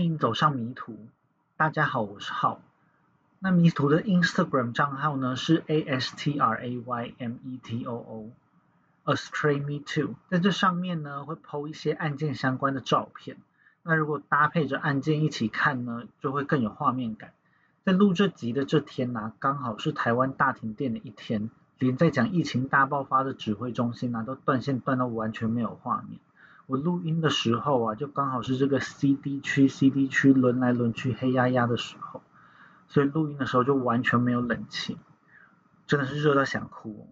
欢迎走上迷途。大家好，我是浩。那迷途的 Instagram 账号呢是 A S T R A Y M E T O O，Astray Me Too。在这上面呢会 po 一些案件相关的照片。那如果搭配着案件一起看呢，就会更有画面感。在录这集的这天呢，刚好是台湾大停电的一天，连在讲疫情大爆发的指挥中心呢，都断线断到完全没有画面。我录音的时候啊，就刚好是这个 CD 区 CD 区轮来轮去黑压压的时候，所以录音的时候就完全没有冷气，真的是热到想哭哦。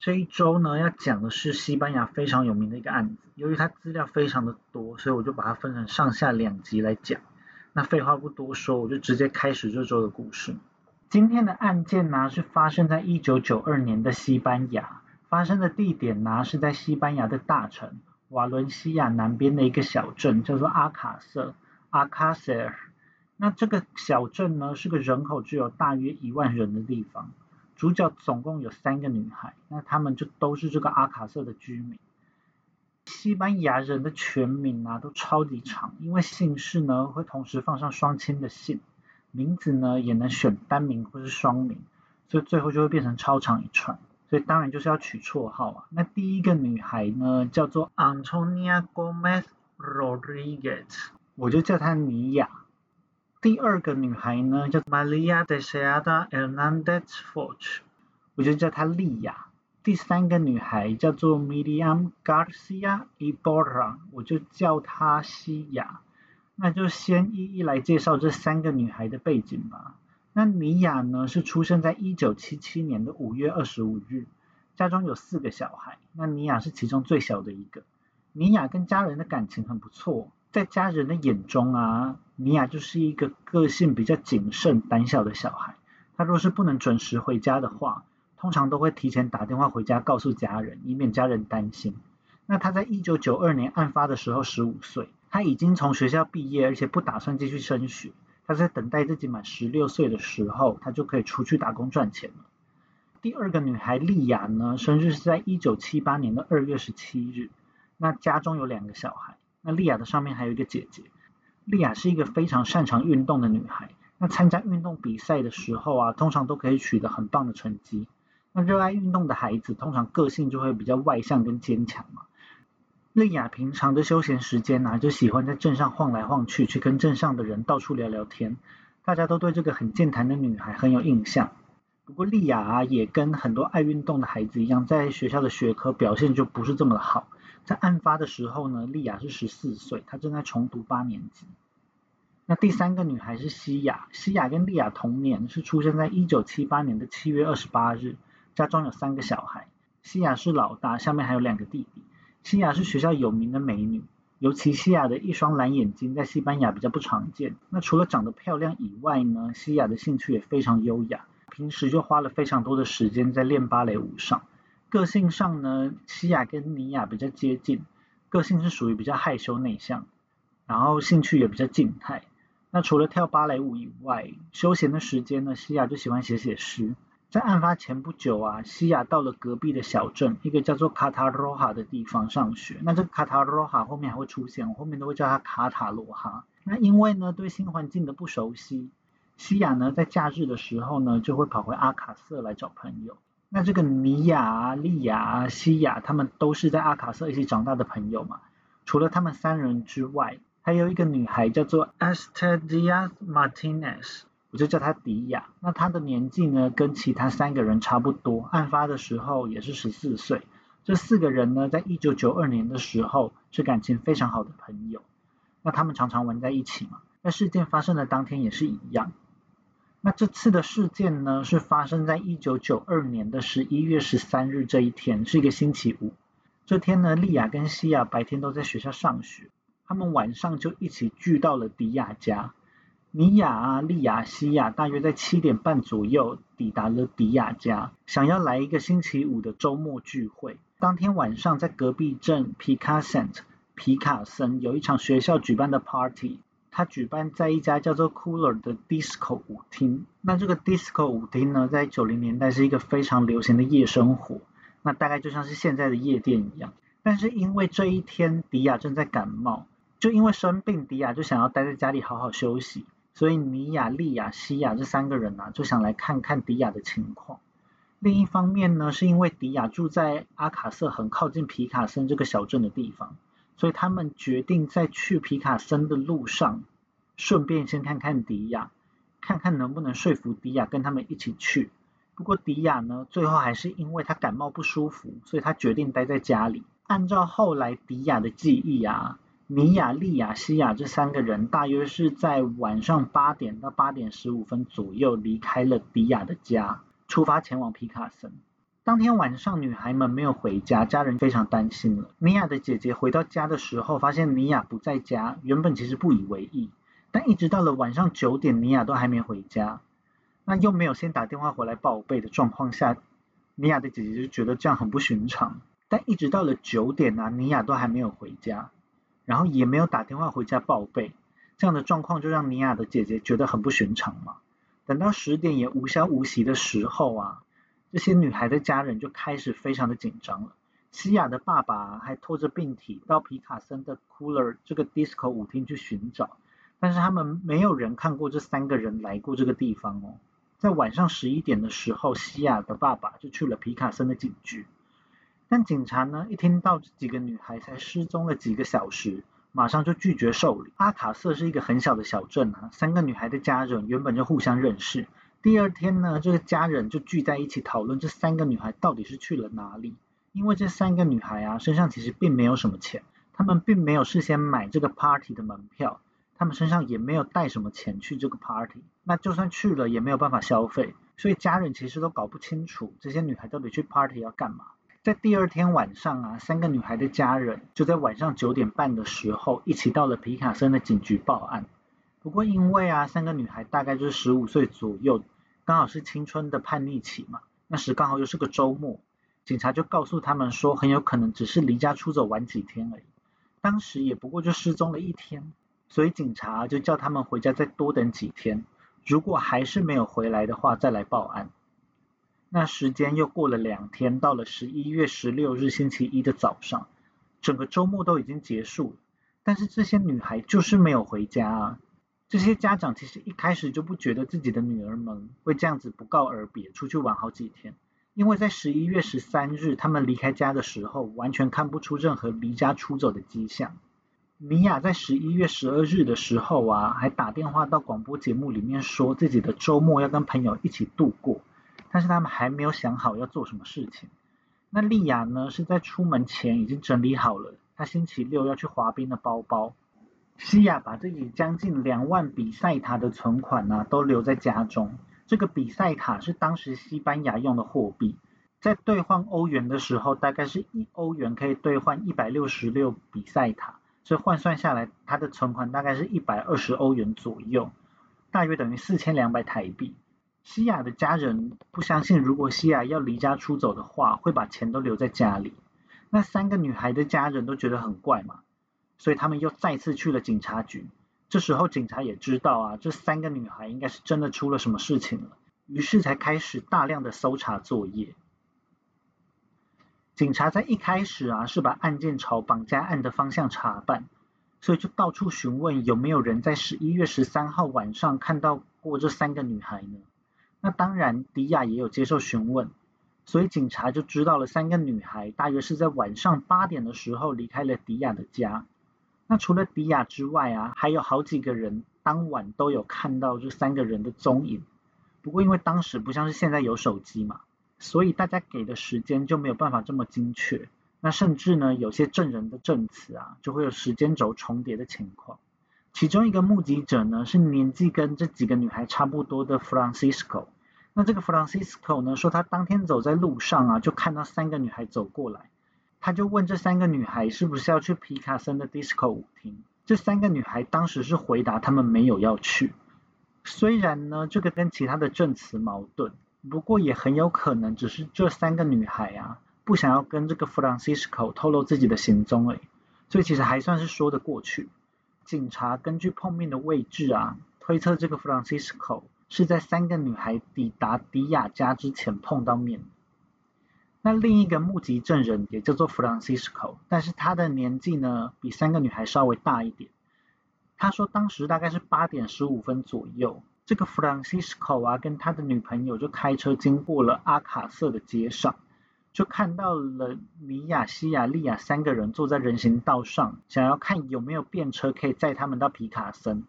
这一周呢，要讲的是西班牙非常有名的一个案子，由于它资料非常的多，所以我就把它分成上下两集来讲。那废话不多说，我就直接开始这周的故事。今天的案件呢，是发生在一九九二年的西班牙，发生的地点呢是在西班牙的大城。瓦伦西亚南边的一个小镇叫做阿卡瑟阿卡塞尔。那这个小镇呢是个人口只有大约一万人的地方。主角总共有三个女孩，那她们就都是这个阿卡瑟的居民。西班牙人的全名啊都超级长，因为姓氏呢会同时放上双亲的姓，名字呢也能选单名或是双名，所以最后就会变成超长一串。所以当然就是要取绰号啊。那第一个女孩呢，叫做 Antonia Gomez Rodriguez，我就叫她尼亚。第二个女孩呢，叫 Maria Deseada Hernandez Forge，我就叫她莉亚。第三个女孩叫做 Miriam Garcia Iborra，我就叫她西亚。那就先一一来介绍这三个女孩的背景吧。那尼亚呢，是出生在一九七七年的五月二十五日，家中有四个小孩，那尼亚是其中最小的一个。尼亚跟家人的感情很不错，在家人的眼中啊，尼亚就是一个个性比较谨慎、胆小的小孩。他若是不能准时回家的话，通常都会提前打电话回家告诉家人，以免家人担心。那他在一九九二年案发的时候十五岁，他已经从学校毕业，而且不打算继续升学。他在等待自己满十六岁的时候，他就可以出去打工赚钱了。第二个女孩莉亚呢，生日是在一九七八年的二月十七日。那家中有两个小孩，那莉亚的上面还有一个姐姐。莉亚是一个非常擅长运动的女孩。那参加运动比赛的时候啊，通常都可以取得很棒的成绩。那热爱运动的孩子，通常个性就会比较外向跟坚强嘛。丽亚平常的休闲时间呢，就喜欢在镇上晃来晃去，去跟镇上的人到处聊聊天。大家都对这个很健谈的女孩很有印象。不过丽亚啊，也跟很多爱运动的孩子一样，在学校的学科表现就不是这么的好。在案发的时候呢，丽亚是十四岁，她正在重读八年级。那第三个女孩是西雅，西雅跟丽亚同年，是出生在一九七八年的七月二十八日，家中有三个小孩，西雅是老大，下面还有两个弟弟。西雅是学校有名的美女，尤其西雅的一双蓝眼睛在西班牙比较不常见。那除了长得漂亮以外呢，西雅的兴趣也非常优雅，平时就花了非常多的时间在练芭蕾舞上。个性上呢，西雅跟尼亚比较接近，个性是属于比较害羞内向，然后兴趣也比较静态。那除了跳芭蕾舞以外，休闲的时间呢，西雅就喜欢写写诗。在案发前不久啊，西亚到了隔壁的小镇，一个叫做卡塔罗哈的地方上学。那这个卡塔罗哈后面还会出现，我后面都会叫它卡塔罗哈。那因为呢对新环境的不熟悉，西亚呢在假日的时候呢就会跑回阿卡瑟来找朋友。那这个尼亚、利亚、西亚他们都是在阿卡瑟一起长大的朋友嘛。除了他们三人之外，还有一个女孩叫做 Estedia Martinez。我就叫她迪亚，那她的年纪呢，跟其他三个人差不多，案发的时候也是十四岁。这四个人呢，在一九九二年的时候是感情非常好的朋友，那他们常常玩在一起嘛。那事件发生的当天也是一样。那这次的事件呢，是发生在一九九二年的十一月十三日这一天，是一个星期五。这天呢，莉亚跟西亚白天都在学校上学，他们晚上就一起聚到了迪亚家。尼亚啊，利亚西亚大约在七点半左右抵达了迪亚家，想要来一个星期五的周末聚会。当天晚上，在隔壁镇皮卡森皮卡森有一场学校举办的 party，他举办在一家叫做 Cooler 的 disco 舞厅。那这个 disco 舞厅呢，在九零年代是一个非常流行的夜生活，那大概就像是现在的夜店一样。但是因为这一天迪亚正在感冒。就因为生病，迪亚就想要待在家里好好休息，所以尼亚、利亚、西亚这三个人啊，就想来看看迪亚的情况。另一方面呢，是因为迪亚住在阿卡瑟很靠近皮卡森这个小镇的地方，所以他们决定在去皮卡森的路上，顺便先看看迪亚，看看能不能说服迪亚跟他们一起去。不过迪亚呢，最后还是因为他感冒不舒服，所以他决定待在家里。按照后来迪亚的记忆啊，米亚、利亚、西亚这三个人大约是在晚上八点到八点十五分左右离开了迪亚的家，出发前往皮卡森。当天晚上，女孩们没有回家，家人非常担心了。米亚的姐姐回到家的时候，发现米亚不在家，原本其实不以为意，但一直到了晚上九点，米亚都还没回家。那又没有先打电话回来报备的状况下，米亚的姐姐就觉得这样很不寻常。但一直到了九点啊，米亚都还没有回家，然后也没有打电话回家报备，这样的状况就让尼亚的姐姐觉得很不寻常嘛。等到十点也无消无息的时候啊，这些女孩的家人就开始非常的紧张了。西亚的爸爸还拖着病体到皮卡森的 Cooler 这个 Disco 舞厅去寻找，但是他们没有人看过这三个人来过这个地方哦。在晚上十一点的时候，西亚的爸爸就去了皮卡森的警局。但警察呢，一听到这几个女孩才失踪了几个小时，马上就拒绝受理。阿卡瑟是一个很小的小镇啊，三个女孩的家人原本就互相认识。第二天呢，这个家人就聚在一起讨论这三个女孩到底是去了哪里。因为这三个女孩啊，身上其实并没有什么钱，她们并没有事先买这个 party 的门票。他们身上也没有带什么钱去这个 party，那就算去了也没有办法消费，所以家人其实都搞不清楚这些女孩到底去 party 要干嘛。在第二天晚上啊，三个女孩的家人就在晚上九点半的时候一起到了皮卡森的警局报案。不过因为啊，三个女孩大概就是十五岁左右，刚好是青春的叛逆期嘛，那时刚好又是个周末，警察就告诉他们说，很有可能只是离家出走玩几天而已，当时也不过就失踪了一天。所以警察就叫他们回家再多等几天，如果还是没有回来的话，再来报案。那时间又过了两天，到了十一月十六日星期一的早上，整个周末都已经结束了，但是这些女孩就是没有回家啊。这些家长其实一开始就不觉得自己的女儿们会这样子不告而别出去玩好几天，因为在十一月十三日他们离开家的时候，完全看不出任何离家出走的迹象。米娅在十一月十二日的时候啊，还打电话到广播节目里面说自己的周末要跟朋友一起度过，但是他们还没有想好要做什么事情。那莉亚呢，是在出门前已经整理好了她星期六要去滑冰的包包。西亚把自己将近两万比赛塔的存款呢，都留在家中。这个比赛塔是当时西班牙用的货币，在兑换欧元的时候，大概是一欧元可以兑换一百六十六比赛塔。所以换算下来，他的存款大概是一百二十欧元左右，大约等于四千两百台币。西雅的家人不相信，如果西雅要离家出走的话，会把钱都留在家里。那三个女孩的家人都觉得很怪嘛，所以他们又再次去了警察局。这时候警察也知道啊，这三个女孩应该是真的出了什么事情了，于是才开始大量的搜查作业。警察在一开始啊，是把案件朝绑架案的方向查办，所以就到处询问有没有人在十一月十三号晚上看到过这三个女孩呢？那当然，迪亚也有接受询问，所以警察就知道了三个女孩大约是在晚上八点的时候离开了迪亚的家。那除了迪亚之外啊，还有好几个人当晚都有看到这三个人的踪影。不过因为当时不像是现在有手机嘛。所以大家给的时间就没有办法这么精确，那甚至呢，有些证人的证词啊，就会有时间轴重叠的情况。其中一个目击者呢，是年纪跟这几个女孩差不多的 Francisco。那这个 Francisco 呢，说他当天走在路上啊，就看到三个女孩走过来，他就问这三个女孩是不是要去皮卡森的 disco 舞厅。这三个女孩当时是回答他们没有要去。虽然呢，这个跟其他的证词矛盾。不过也很有可能只是这三个女孩啊，不想要跟这个 Francisco 透露自己的行踪而已，所以其实还算是说得过去。警察根据碰面的位置啊，推测这个 Francisco 是在三个女孩抵达迪亚家之前碰到面。那另一个目击证人也叫做 Francisco，但是他的年纪呢比三个女孩稍微大一点。他说当时大概是八点十五分左右，这个 Francisco 啊跟他的女朋友就开车经过了阿卡瑟的街上。就看到了米娅、西亚、利亚三个人坐在人行道上，想要看有没有便车可以载他们到皮卡森。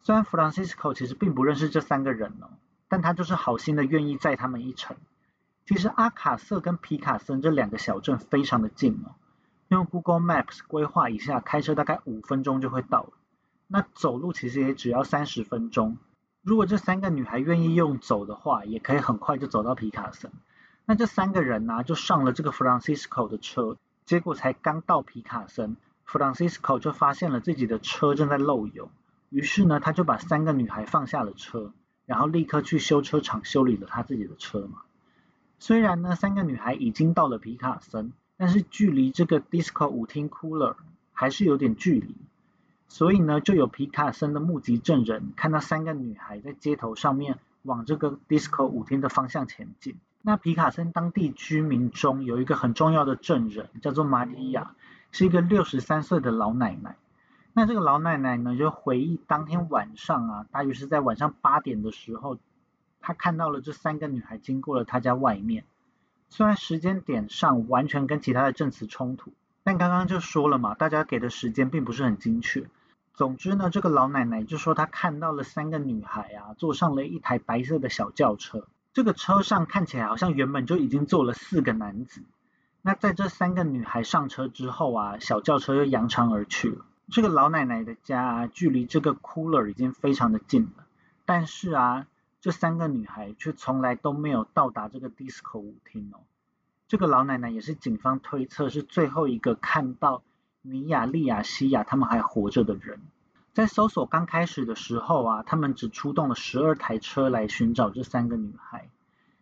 虽然 Francisco 其实并不认识这三个人哦，但他就是好心的愿意载他们一程。其实阿卡瑟跟皮卡森这两个小镇非常的近哦，用 Google Maps 规划一下，开车大概五分钟就会到了。那走路其实也只要三十分钟。如果这三个女孩愿意用走的话，也可以很快就走到皮卡森。那这三个人呢，就上了这个 Francisco 的车，结果才刚到皮卡森，Francisco 就发现了自己的车正在漏油，于是呢，他就把三个女孩放下了车，然后立刻去修车厂修理了他自己的车嘛。虽然呢，三个女孩已经到了皮卡森，但是距离这个 Disco 舞厅 Cooler 还是有点距离，所以呢，就有皮卡森的目击证人看到三个女孩在街头上面往这个 Disco 舞厅的方向前进。那皮卡森当地居民中有一个很重要的证人，叫做玛利亚，是一个六十三岁的老奶奶。那这个老奶奶呢，就回忆当天晚上啊，大约是在晚上八点的时候，她看到了这三个女孩经过了她家外面。虽然时间点上完全跟其他的证词冲突，但刚刚就说了嘛，大家给的时间并不是很精确。总之呢，这个老奶奶就说她看到了三个女孩啊，坐上了一台白色的小轿车。这个车上看起来好像原本就已经坐了四个男子。那在这三个女孩上车之后啊，小轿车又扬长而去了。这个老奶奶的家啊距离这个 cooler 已经非常的近了，但是啊，这三个女孩却从来都没有到达这个 disco 舞厅哦。这个老奶奶也是警方推测是最后一个看到米亚利亚西亚他们还活着的人。在搜索刚开始的时候啊，他们只出动了十二台车来寻找这三个女孩。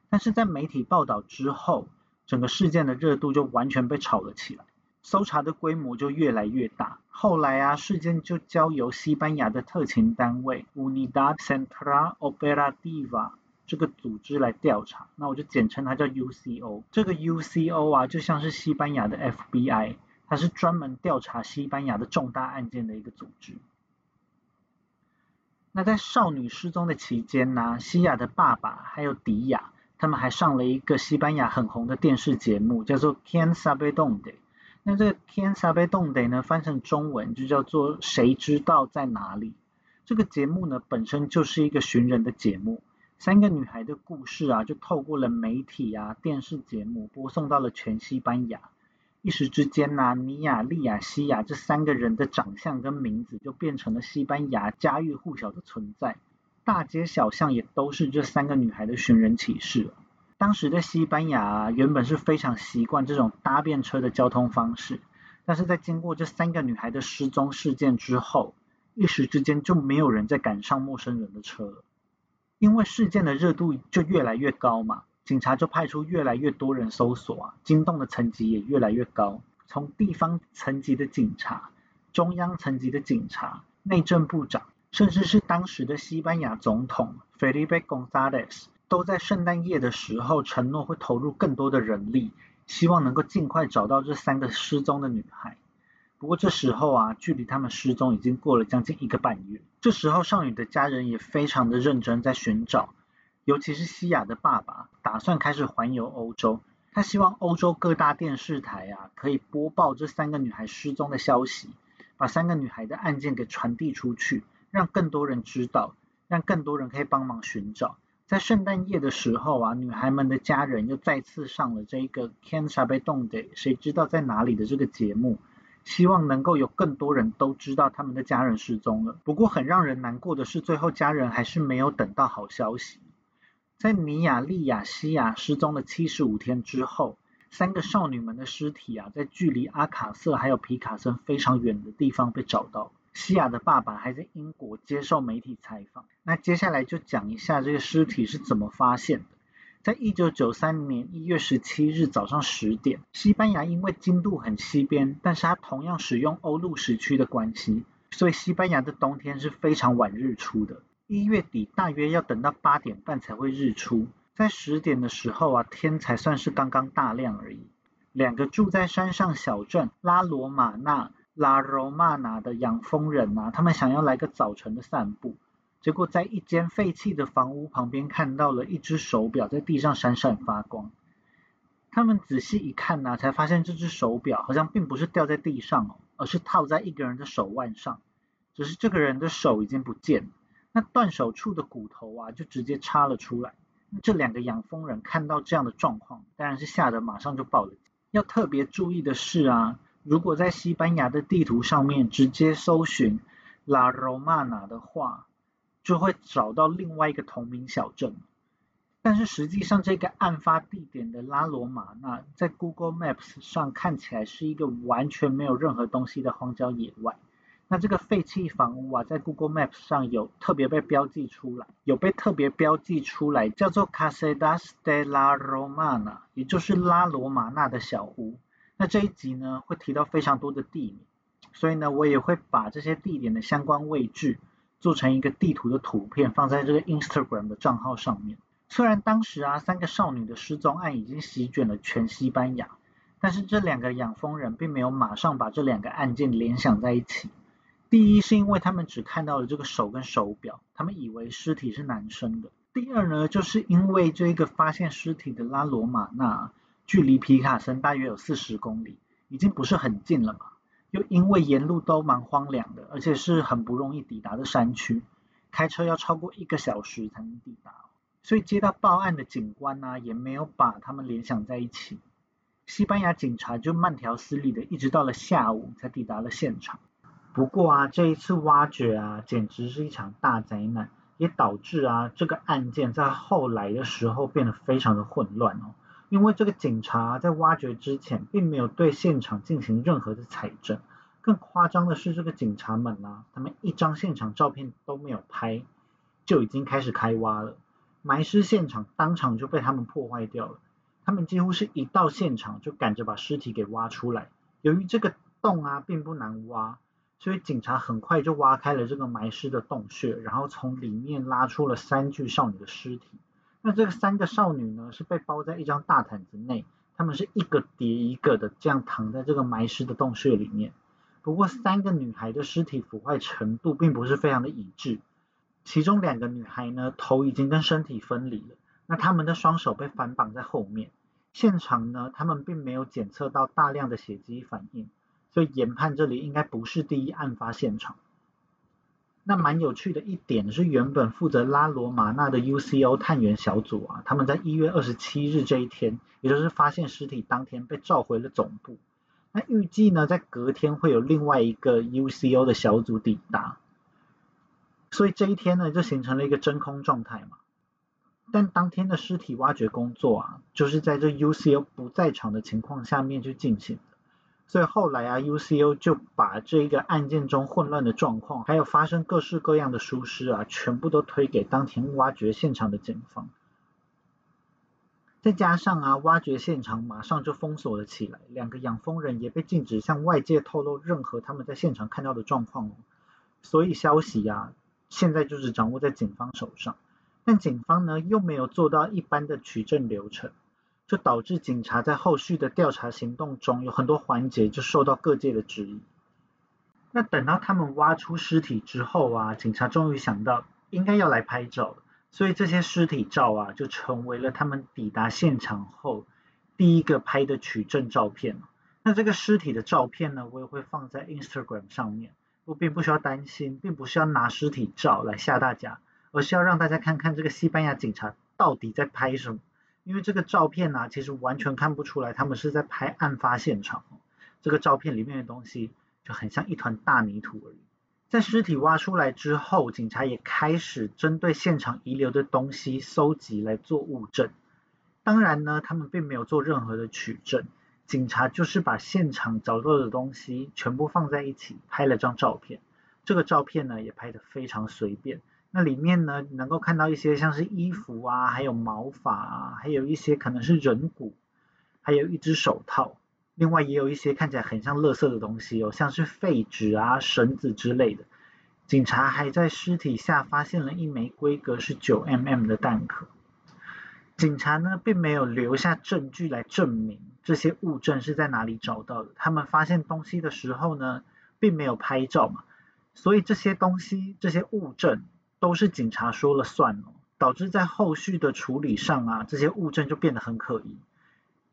但是在媒体报道之后，整个事件的热度就完全被炒了起来，搜查的规模就越来越大。后来啊，事件就交由西班牙的特勤单位 Unidad Central Operativa 这个组织来调查。那我就简称它叫 UCO。这个 UCO 啊，就像是西班牙的 FBI，它是专门调查西班牙的重大案件的一个组织。那在少女失踪的期间呢，西雅的爸爸还有迪亚，他们还上了一个西班牙很红的电视节目，叫做《Quién sabe dónde》。那这个《Quién sabe dónde》呢，翻成中文就叫做“谁知道在哪里”。这个节目呢，本身就是一个寻人的节目，三个女孩的故事啊，就透过了媒体啊、电视节目播送到了全西班牙。一时之间呐，米娅、利亚、西亚这三个人的长相跟名字就变成了西班牙家喻户晓的存在，大街小巷也都是这三个女孩的寻人启事。当时的西班牙原本是非常习惯这种搭便车的交通方式，但是在经过这三个女孩的失踪事件之后，一时之间就没有人再赶上陌生人的车了，因为事件的热度就越来越高嘛。警察就派出越来越多人搜索啊，惊动的层级也越来越高。从地方层级的警察、中央层级的警察、内政部长，甚至是当时的西班牙总统 Felipe González，都在圣诞夜的时候承诺会投入更多的人力，希望能够尽快找到这三个失踪的女孩。不过这时候啊，距离他们失踪已经过了将近一个半月。这时候少女的家人也非常的认真在寻找。尤其是西亚的爸爸打算开始环游欧洲，他希望欧洲各大电视台啊可以播报这三个女孩失踪的消息，把三个女孩的案件给传递出去，让更多人知道，让更多人可以帮忙寻找。在圣诞夜的时候啊，女孩们的家人又再次上了这一个 Can Sabe Donde 谁知道在哪里的这个节目，希望能够有更多人都知道他们的家人失踪了。不过很让人难过的是，最后家人还是没有等到好消息。在尼亚利亚西亚失踪的七十五天之后，三个少女们的尸体啊，在距离阿卡瑟还有皮卡森非常远的地方被找到。西亚的爸爸还在英国接受媒体采访。那接下来就讲一下这个尸体是怎么发现的。在一九九三年一月十七日早上十点，西班牙因为经度很西边，但是它同样使用欧陆时区的关系，所以西班牙的冬天是非常晚日出的。一月底大约要等到八点半才会日出，在十点的时候啊，天才算是刚刚大亮而已。两个住在山上小镇拉罗马纳拉罗马纳的养蜂人啊，他们想要来个早晨的散步，结果在一间废弃的房屋旁边看到了一只手表在地上闪闪发光。他们仔细一看呢，才发现这只手表好像并不是掉在地上哦，而是套在一个人的手腕上，只是这个人的手已经不见了，那断手处的骨头啊就直接插了出来。这两个养蜂人看到这样的状况，当然是吓得马上就报了警。要特别注意的是啊，如果在西班牙的地图上面直接搜寻拉罗马纳的话，就会找到另外一个同名小镇。但是实际上，这个案发地点的拉罗马纳在 Google Maps 上看起来是一个完全没有任何东西的荒郊野外。那这个废弃房屋啊，在 Google Maps 上有特别被标记出来，有被特别标记出来，叫做 Casedas de la Romana，也就是拉罗马纳的小屋。那这一集呢，会提到非常多的地名，所以呢，我也会把这些地点的相关位置做成一个地图的图片，放在这个 Instagram 的账号上面。虽然当时啊，三个少女的失踪案已经席卷了全西班牙，但是这两个养蜂人并没有马上把这两个案件联想在一起。第一是因为他们只看到了这个手跟手表，他们以为尸体是男生的。第二呢，就是因为这个发现尸体的拉罗马纳距离皮卡森大约有四十公里，已经不是很近了嘛。又因为沿路都蛮荒凉的，而且是很不容易抵达的山区，开车要超过一个小时才能抵达，所以接到报案的警官呢，也没有把他们联想在一起。西班牙警察就慢条斯理的，一直到了下午才抵达了现场。不过啊，这一次挖掘啊，简直是一场大灾难，也导致啊这个案件在后来的时候变得非常的混乱哦。因为这个警察在挖掘之前，并没有对现场进行任何的采证。更夸张的是，这个警察们啊，他们一张现场照片都没有拍，就已经开始开挖了。埋尸现场当场就被他们破坏掉了。他们几乎是一到现场就赶着把尸体给挖出来。由于这个洞啊并不难挖。所以警察很快就挖开了这个埋尸的洞穴，然后从里面拉出了三具少女的尸体。那这个三个少女呢，是被包在一张大毯子内，她们是一个叠一个的这样躺在这个埋尸的洞穴里面。不过三个女孩的尸体腐坏程度并不是非常的一致，其中两个女孩呢，头已经跟身体分离了，那她们的双手被反绑在后面。现场呢，他们并没有检测到大量的血迹反应。所以研判这里应该不是第一案发现场。那蛮有趣的一点是，原本负责拉罗马纳的 UCO 探员小组啊，他们在一月二十七日这一天，也就是发现尸体当天，被召回了总部。那预计呢，在隔天会有另外一个 UCO 的小组抵达。所以这一天呢，就形成了一个真空状态嘛。但当天的尸体挖掘工作啊，就是在这 UCO 不在场的情况下面去进行。所以后来啊，UCO 就把这一个案件中混乱的状况，还有发生各式各样的疏失啊，全部都推给当天挖掘现场的警方。再加上啊，挖掘现场马上就封锁了起来，两个养蜂人也被禁止向外界透露任何他们在现场看到的状况哦。所以消息啊，现在就是掌握在警方手上，但警方呢又没有做到一般的取证流程。就导致警察在后续的调查行动中有很多环节就受到各界的质疑。那等到他们挖出尸体之后啊，警察终于想到应该要来拍照了，所以这些尸体照啊就成为了他们抵达现场后第一个拍的取证照片。那这个尸体的照片呢，我也会放在 Instagram 上面。我并不需要担心，并不是要拿尸体照来吓大家，而是要让大家看看这个西班牙警察到底在拍什么。因为这个照片呢，其实完全看不出来他们是在拍案发现场。这个照片里面的东西就很像一团大泥土而已。在尸体挖出来之后，警察也开始针对现场遗留的东西搜集来做物证。当然呢，他们并没有做任何的取证，警察就是把现场找到的东西全部放在一起拍了张照片。这个照片呢，也拍得非常随便。那里面呢，能够看到一些像是衣服啊，还有毛发啊，还有一些可能是人骨，还有一只手套，另外也有一些看起来很像垃圾的东西哦，像是废纸啊、绳子之类的。警察还在尸体下发现了一枚规格是九 mm 的弹壳。警察呢并没有留下证据来证明这些物证是在哪里找到的。他们发现东西的时候呢，并没有拍照嘛，所以这些东西、这些物证都是警察说了算哦，导致在后续的处理上啊，这些物证就变得很可疑，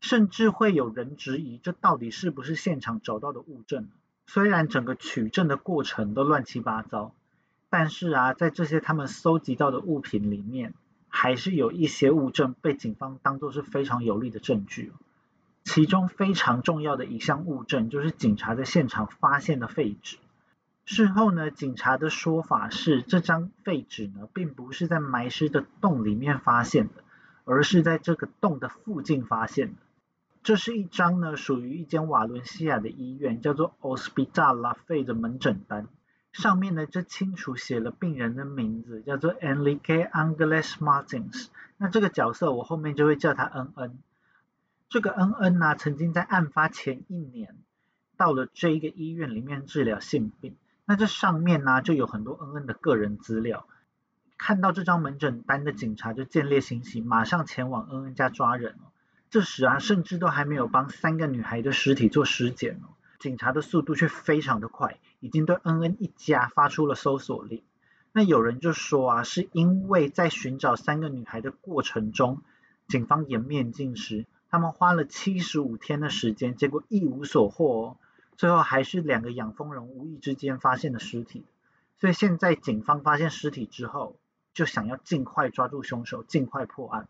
甚至会有人质疑这到底是不是现场找到的物证。虽然整个取证的过程都乱七八糟。但是啊，在这些他们搜集到的物品里面，还是有一些物证被警方当作是非常有力的证据。其中非常重要的一项物证，就是警察在现场发现的废纸。事后呢，警察的说法是，这张废纸呢，并不是在埋尸的洞里面发现的，而是在这个洞的附近发现的。这是一张呢，属于一间瓦伦西亚的医院，叫做 Ospital La Fe 的门诊单。上面呢就清楚写了病人的名字，叫做 Enrique Angeles Martins。那这个角色我后面就会叫他恩恩。这个恩恩呢，曾经在案发前一年到了这一个医院里面治疗性病。那这上面呢就有很多恩恩的个人资料。看到这张门诊单的警察就见猎心喜，马上前往恩恩家抓人哦。这时啊，甚至都还没有帮三个女孩的尸体做尸检哦。警察的速度却非常的快，已经对恩恩一家发出了搜索令。那有人就说啊，是因为在寻找三个女孩的过程中，警方颜面尽失，他们花了七十五天的时间，结果一无所获哦。最后还是两个养蜂人无意之间发现了尸体。所以现在警方发现尸体之后，就想要尽快抓住凶手，尽快破案。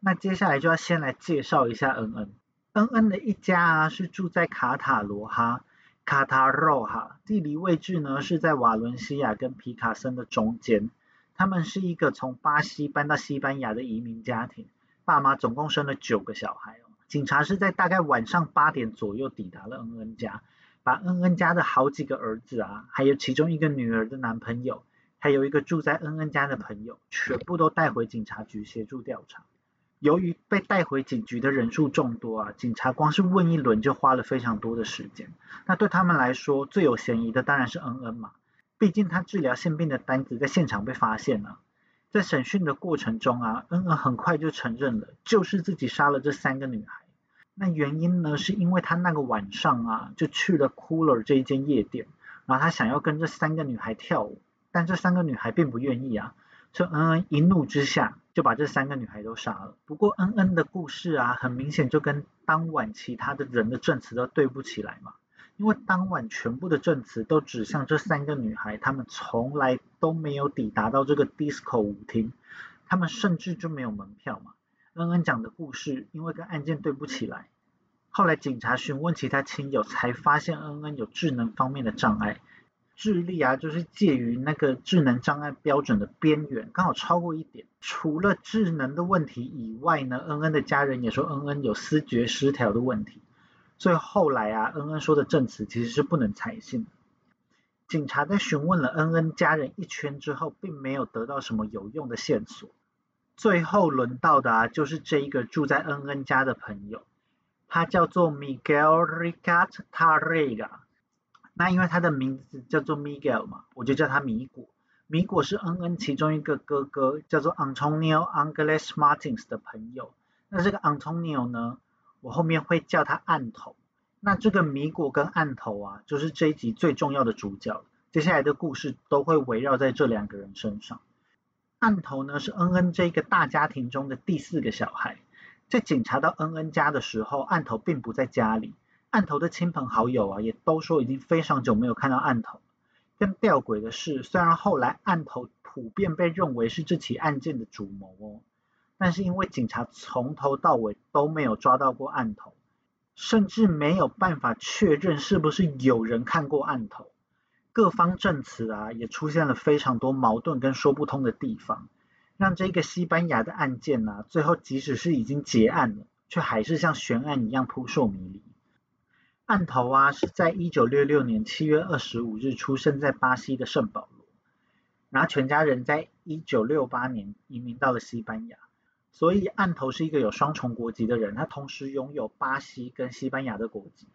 那接下来就要先来介绍一下恩恩。恩恩的一家啊，是住在卡塔罗哈，卡塔罗哈，地理位置呢是在瓦伦西亚跟皮卡森的中间。他们是一个从巴西搬到西班牙的移民家庭，爸妈总共生了九个小孩哦。警察是在大概晚上八点左右抵达了恩恩家，把恩恩家的好几个儿子啊，还有其中一个女儿的男朋友，还有一个住在恩恩家的朋友，全部都带回警察局协助调查。由于被带回警局的人数众多啊，警察光是问一轮就花了非常多的时间。那对他们来说，最有嫌疑的当然是恩恩嘛，毕竟他治疗性病的单子在现场被发现了。在审讯的过程中啊，恩恩很快就承认了，就是自己杀了这三个女孩。那原因呢，是因为他那个晚上啊，就去了 Cooler 这一间夜店，然后他想要跟这三个女孩跳舞，但这三个女孩并不愿意啊。这恩恩一怒之下就把这三个女孩都杀了。不过恩恩的故事啊，很明显就跟当晚其他的人的证词都对不起来嘛。因为当晚全部的证词都指向这三个女孩，她们从来都没有抵达到这个 disco 舞厅，她们甚至就没有门票嘛。恩恩讲的故事因为跟案件对不起来，后来警察询问其他亲友，才发现恩恩有智能方面的障碍。智力啊，就是介于那个智能障碍标准的边缘，刚好超过一点。除了智能的问题以外呢，恩恩的家人也说恩恩有思觉失调的问题。所以后来啊，恩恩说的证词其实是不能采信。警察在询问了恩恩家人一圈之后，并没有得到什么有用的线索。最后轮到的啊，就是这一个住在恩恩家的朋友，他叫做 Miguel Ricat Tarrega。那因为他的名字叫做 Miguel 嘛，我就叫他米果。米果是恩恩其中一个哥哥，叫做 Antonio Angeles Martins 的朋友。那这个 Antonio 呢，我后面会叫他案头。那这个米果跟案头啊，就是这一集最重要的主角。接下来的故事都会围绕在这两个人身上。案头呢是恩恩这个大家庭中的第四个小孩。在警察到恩恩家的时候，案头并不在家里。案头的亲朋好友啊，也都说已经非常久没有看到案头。更吊诡的是，虽然后来案头普遍被认为是这起案件的主谋哦，但是因为警察从头到尾都没有抓到过案头，甚至没有办法确认是不是有人看过案头，各方证词啊也出现了非常多矛盾跟说不通的地方，让这个西班牙的案件呢，最后即使是已经结案了，却还是像悬案一样扑朔迷离。案头啊，是在一九六六年七月二十五日出生在巴西的圣保罗，然后全家人在一九六八年移民到了西班牙，所以案头是一个有双重国籍的人，他同时拥有巴西跟西班牙的国籍。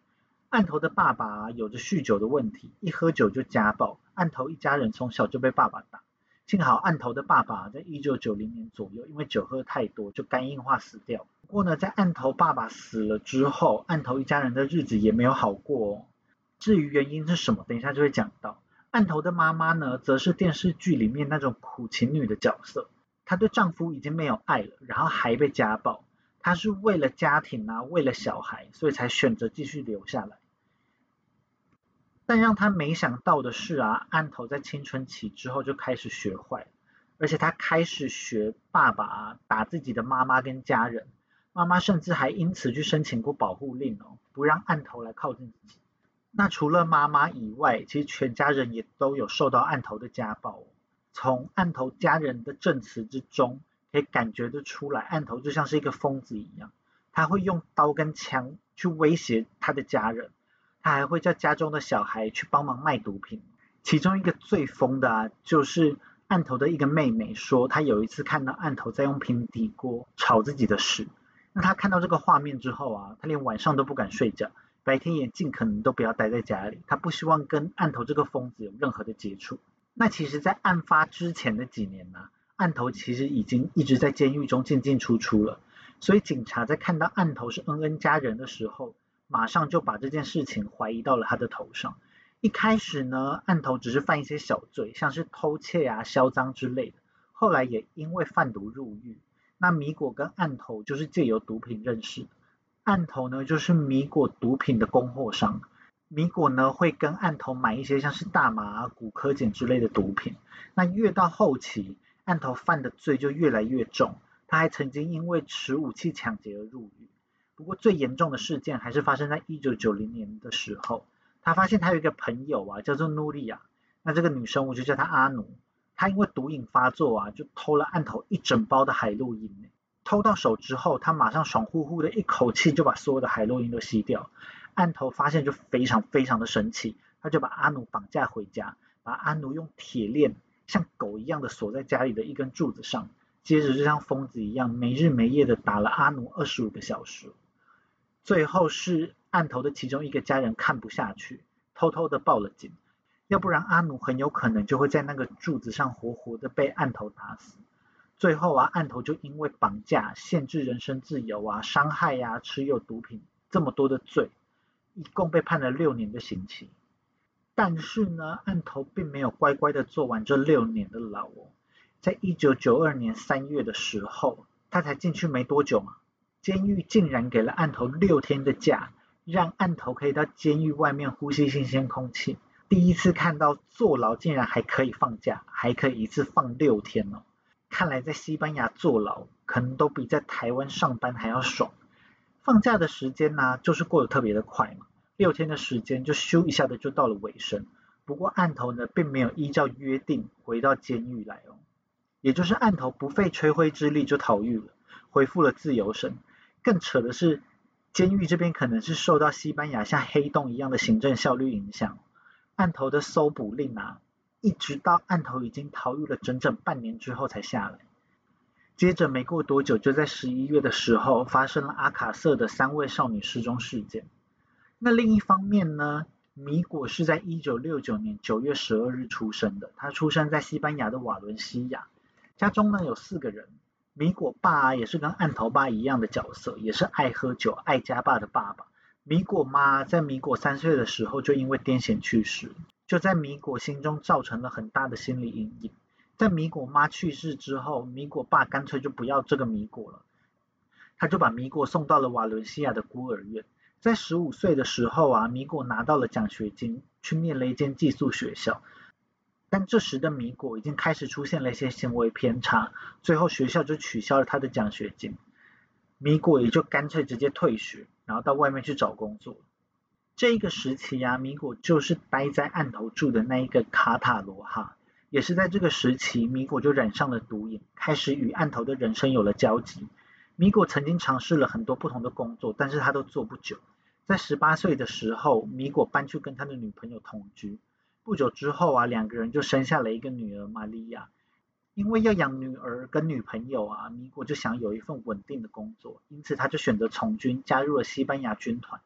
案头的爸爸有着酗酒的问题，一喝酒就家暴，案头一家人从小就被爸爸打。幸好案头的爸爸在一九九零年左右，因为酒喝太多就肝硬化死掉。不过呢，在案头爸爸死了之后，案头一家人的日子也没有好过。哦。至于原因是什么，等一下就会讲到。案头的妈妈呢，则是电视剧里面那种苦情女的角色。她对丈夫已经没有爱了，然后还被家暴。她是为了家庭啊，为了小孩，所以才选择继续留下来。但让他没想到的是啊，案头在青春期之后就开始学坏，而且他开始学爸爸打自己的妈妈跟家人。妈妈甚至还因此去申请过保护令哦，不让案头来靠近自己。那除了妈妈以外，其实全家人也都有受到案头的家暴。从案头家人的证词之中，可以感觉得出来，案头就像是一个疯子一样，他会用刀跟枪去威胁他的家人，他还会叫家中的小孩去帮忙卖毒品。其中一个最疯的啊，就是案头的一个妹妹说，她有一次看到案头在用平底锅炒自己的屎，那她看到这个画面之后啊，她连晚上都不敢睡觉。白天也尽可能都不要待在家里，她不希望跟案头这个疯子有任何的接触。那其实，在案发之前的几年呢，案头其实已经一直在监狱中进进出出了。所以警察在看到案头是恩恩家人的时候，马上就把这件事情怀疑到了他的头上。一开始呢，案头只是犯一些小罪，像是偷窃啊、销赃之类的。后来也因为贩毒入狱。那米果跟案头就是借由毒品认识的。案头呢，就是米果毒品的供货商。米果呢，会跟案头买一些像是大麻、啊、古柯碱之类的毒品。那越到后期，案头犯的罪就越来越重。他还曾经因为持武器抢劫而入狱。不过最严重的事件还是发生在一九九零年的时候。他发现他有一个朋友啊，叫做努利亚。那这个女生我就叫她阿努。她因为毒瘾发作啊，就偷了案头一整包的海洛因。偷到手之后，他马上爽乎乎的一口气就把所有的海洛因都吸掉。案头发现就非常非常的神奇，他就把阿努绑架回家，把阿努用铁链像狗一样的锁在家里的一根柱子上，接着就像疯子一样没日没夜的打了阿努二十五个小时。最后是案头的其中一个家人看不下去，偷偷的报了警，要不然阿努很有可能就会在那个柱子上活活的被案头打死。最后啊，案头就因为绑架、限制人身自由啊、伤害呀、持有毒品这么多的罪，一共被判了六年的刑期。但是呢，案头并没有乖乖的做完这六年的牢哦。在一九九二年三月的时候，他才进去没多久嘛，监狱竟然给了案头六天的假，让案头可以到监狱外面呼吸新鲜空气。第一次看到坐牢竟然还可以放假，还可以一次放六天哦。看来在西班牙坐牢，可能都比在台湾上班还要爽。放假的时间呢，就是过得特别的快嘛，六天的时间就咻一下的就到了尾声。不过案头呢，并没有依照约定回到监狱来哦，也就是案头不费吹灰之力就逃狱了，恢复了自由身。更扯的是，监狱这边可能是受到西班牙像黑洞一样的行政效率影响，案头的搜捕令啊。一直到案头已经逃狱了整整半年之后才下来。接着没过多久，就在十一月的时候，发生了阿卡瑟的三位少女失踪事件。那另一方面呢，米果是在一九六九年九月十二日出生的，他出生在西班牙的瓦伦西亚，家中呢有四个人。米果爸也是跟案头爸一样的角色，也是爱喝酒、爱家爸的爸爸。米果妈在米果三岁的时候就因为癫痫去世。就在米果心中造成了很大的心理阴影。在米果妈去世之后，米果爸干脆就不要这个米果了，他就把米果送到了瓦伦西亚的孤儿院。在十五岁的时候啊，米果拿到了奖学金，去念了一间寄宿学校。但这时的米果已经开始出现了一些行为偏差，最后学校就取消了他的奖学金，米果也就干脆直接退学，然后到外面去找工作。这一个时期啊，米果就是待在案头住的那一个卡塔罗哈，也是在这个时期，米果就染上了毒瘾，开始与案头的人生有了交集。米果曾经尝试了很多不同的工作，但是他都做不久。在十八岁的时候，米果搬去跟他的女朋友同居，不久之后啊，两个人就生下了一个女儿玛利亚。因为要养女儿跟女朋友啊，米果就想有一份稳定的工作，因此他就选择从军，加入了西班牙军团。